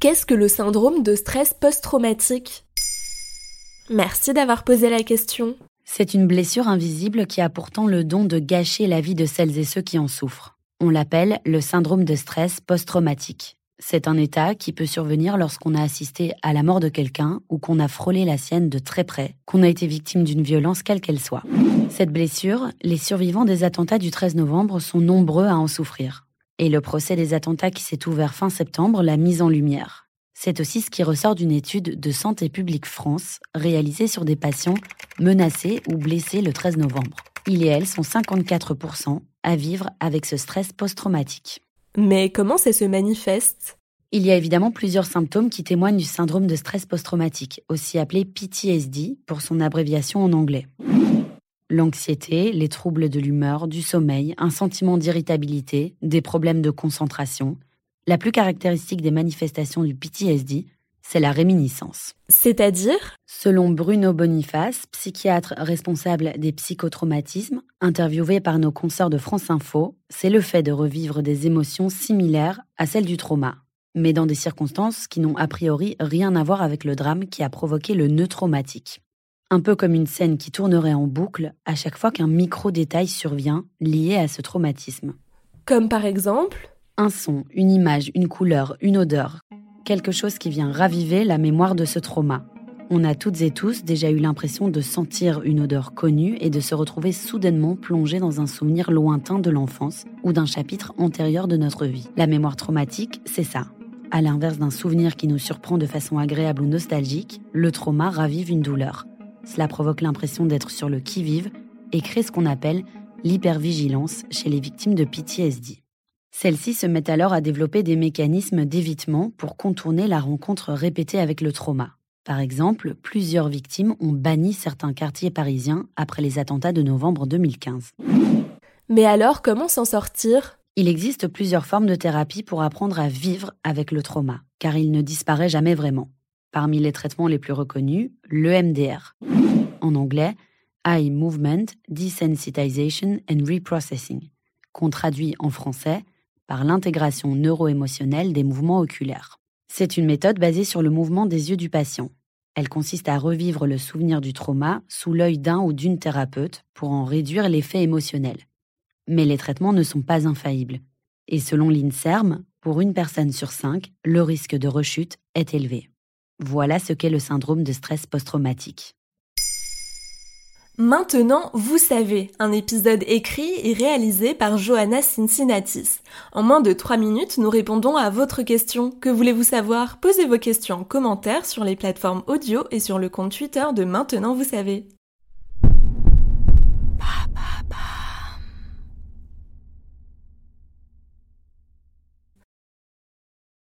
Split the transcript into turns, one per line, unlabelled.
Qu'est-ce que le syndrome de stress post-traumatique? Merci d'avoir posé la question.
C'est une blessure invisible qui a pourtant le don de gâcher la vie de celles et ceux qui en souffrent. On l'appelle le syndrome de stress post-traumatique. C'est un état qui peut survenir lorsqu'on a assisté à la mort de quelqu'un ou qu'on a frôlé la sienne de très près, qu'on a été victime d'une violence quelle qu'elle soit. Cette blessure, les survivants des attentats du 13 novembre sont nombreux à en souffrir. Et le procès des attentats qui s'est ouvert fin septembre l'a mise en lumière. C'est aussi ce qui ressort d'une étude de Santé publique France réalisée sur des patients menacés ou blessés le 13 novembre. Il et elle sont 54% à vivre avec ce stress post-traumatique.
Mais comment ça se manifeste?
Il y a évidemment plusieurs symptômes qui témoignent du syndrome de stress post-traumatique, aussi appelé PTSD pour son abréviation en anglais. L'anxiété, les troubles de l'humeur, du sommeil, un sentiment d'irritabilité, des problèmes de concentration. La plus caractéristique des manifestations du PTSD, c'est la réminiscence.
C'est-à-dire?
Selon Bruno Boniface, psychiatre responsable des psychotraumatismes, interviewé par nos consoeurs de France Info, c'est le fait de revivre des émotions similaires à celles du trauma, mais dans des circonstances qui n'ont a priori rien à voir avec le drame qui a provoqué le nœud traumatique. Un peu comme une scène qui tournerait en boucle à chaque fois qu'un micro-détail survient lié à ce traumatisme.
Comme par exemple
Un son, une image, une couleur, une odeur, quelque chose qui vient raviver la mémoire de ce trauma. On a toutes et tous déjà eu l'impression de sentir une odeur connue et de se retrouver soudainement plongé dans un souvenir lointain de l'enfance ou d'un chapitre antérieur de notre vie. La mémoire traumatique, c'est ça. À l'inverse d'un souvenir qui nous surprend de façon agréable ou nostalgique, le trauma ravive une douleur. Cela provoque l'impression d'être sur le qui-vive et crée ce qu'on appelle l'hypervigilance chez les victimes de PTSD. Celles-ci se mettent alors à développer des mécanismes d'évitement pour contourner la rencontre répétée avec le trauma. Par exemple, plusieurs victimes ont banni certains quartiers parisiens après les attentats de novembre 2015.
Mais alors, comment s'en sortir?
Il existe plusieurs formes de thérapie pour apprendre à vivre avec le trauma, car il ne disparaît jamais vraiment. Parmi les traitements les plus reconnus, l'EMDR. En anglais, Eye Movement Desensitization and Reprocessing, qu'on traduit en français par l'intégration neuro-émotionnelle des mouvements oculaires. C'est une méthode basée sur le mouvement des yeux du patient. Elle consiste à revivre le souvenir du trauma sous l'œil d'un ou d'une thérapeute pour en réduire l'effet émotionnel. Mais les traitements ne sont pas infaillibles. Et selon l'INSERM, pour une personne sur cinq, le risque de rechute est élevé. Voilà ce qu'est le syndrome de stress post-traumatique.
Maintenant, vous savez, un épisode écrit et réalisé par Johanna Cincinnatis. En moins de 3 minutes, nous répondons à votre question. Que voulez-vous savoir? Posez vos questions en commentaire sur les plateformes audio et sur le compte Twitter de Maintenant, vous savez.